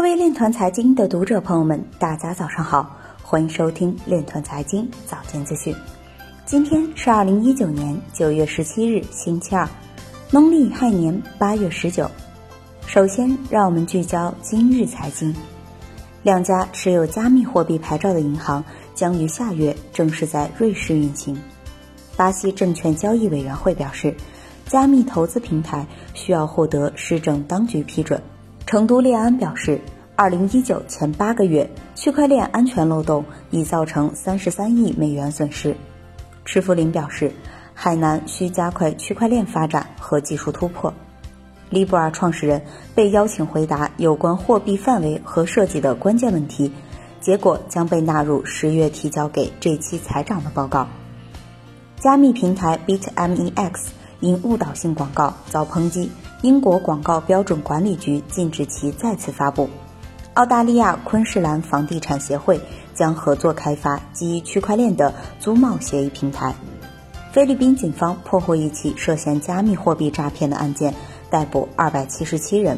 各位链团财经的读者朋友们，大家早上好，欢迎收听链团财经早间资讯。今天是二零一九年九月十七日，星期二，农历亥年八月十九。首先，让我们聚焦今日财经。两家持有加密货币牌照的银行将于下月正式在瑞士运行。巴西证券交易委员会表示，加密投资平台需要获得市政当局批准。成都烈安表示，二零一九前八个月，区块链安全漏洞已造成三十三亿美元损失。赤福林表示，海南需加快区块链发展和技术突破。利布尔创始人被邀请回答有关货币范围和设计的关键问题，结果将被纳入十月提交给这期财长的报告。加密平台 BitMEX 因误导性广告遭抨击，英国广告标准管理局禁止其再次发布。澳大利亚昆士兰房地产协会将合作开发基于区块链的租贸协议平台。菲律宾警方破获一起涉嫌加密货币诈骗的案件。逮捕二百七十七人。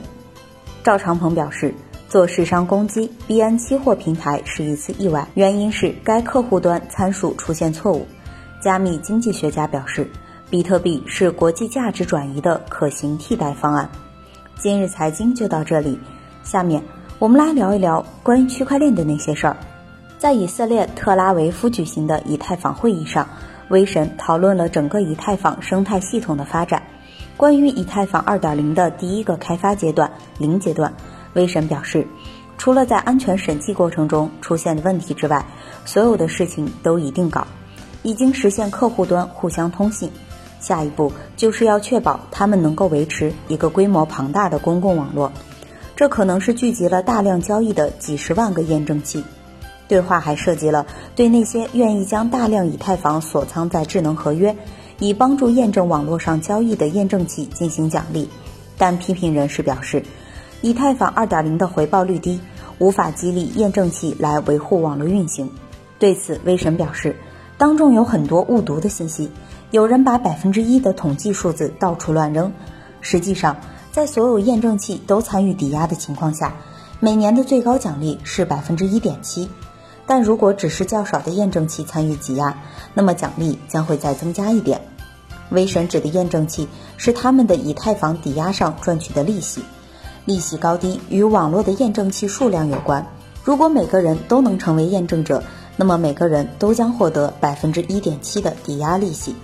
赵长鹏表示，做市商攻击币安期货平台是一次意外，原因是该客户端参数出现错误。加密经济学家表示，比特币是国际价值转移的可行替代方案。今日财经就到这里，下面我们来聊一聊关于区块链的那些事儿。在以色列特拉维夫举行的以太坊会议上，威神讨论了整个以太坊生态系统的发展。关于以太坊2.0的第一个开发阶段零阶段，威神表示，除了在安全审计过程中出现的问题之外，所有的事情都已定稿，已经实现客户端互相通信。下一步就是要确保他们能够维持一个规模庞大的公共网络，这可能是聚集了大量交易的几十万个验证器。对话还涉及了对那些愿意将大量以太坊锁仓在智能合约。以帮助验证网络上交易的验证器进行奖励，但批评人士表示，以太坊2.0的回报率低，无法激励验证器来维护网络运行。对此，威神表示，当中有很多误读的信息，有人把百分之一的统计数字到处乱扔。实际上，在所有验证器都参与抵押的情况下，每年的最高奖励是百分之一点七。但如果只是较少的验证器参与挤压，那么奖励将会再增加一点。微神指的验证器是他们的以太坊抵押上赚取的利息，利息高低与网络的验证器数量有关。如果每个人都能成为验证者，那么每个人都将获得百分之一点七的抵押利息。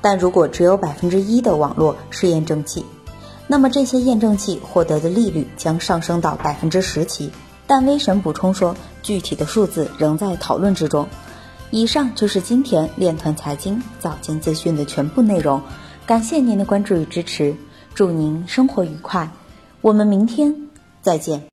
但如果只有百分之一的网络是验证器，那么这些验证器获得的利率将上升到百分之十起。但威神补充说，具体的数字仍在讨论之中。以上就是今天链团财经早间资讯的全部内容，感谢您的关注与支持，祝您生活愉快，我们明天再见。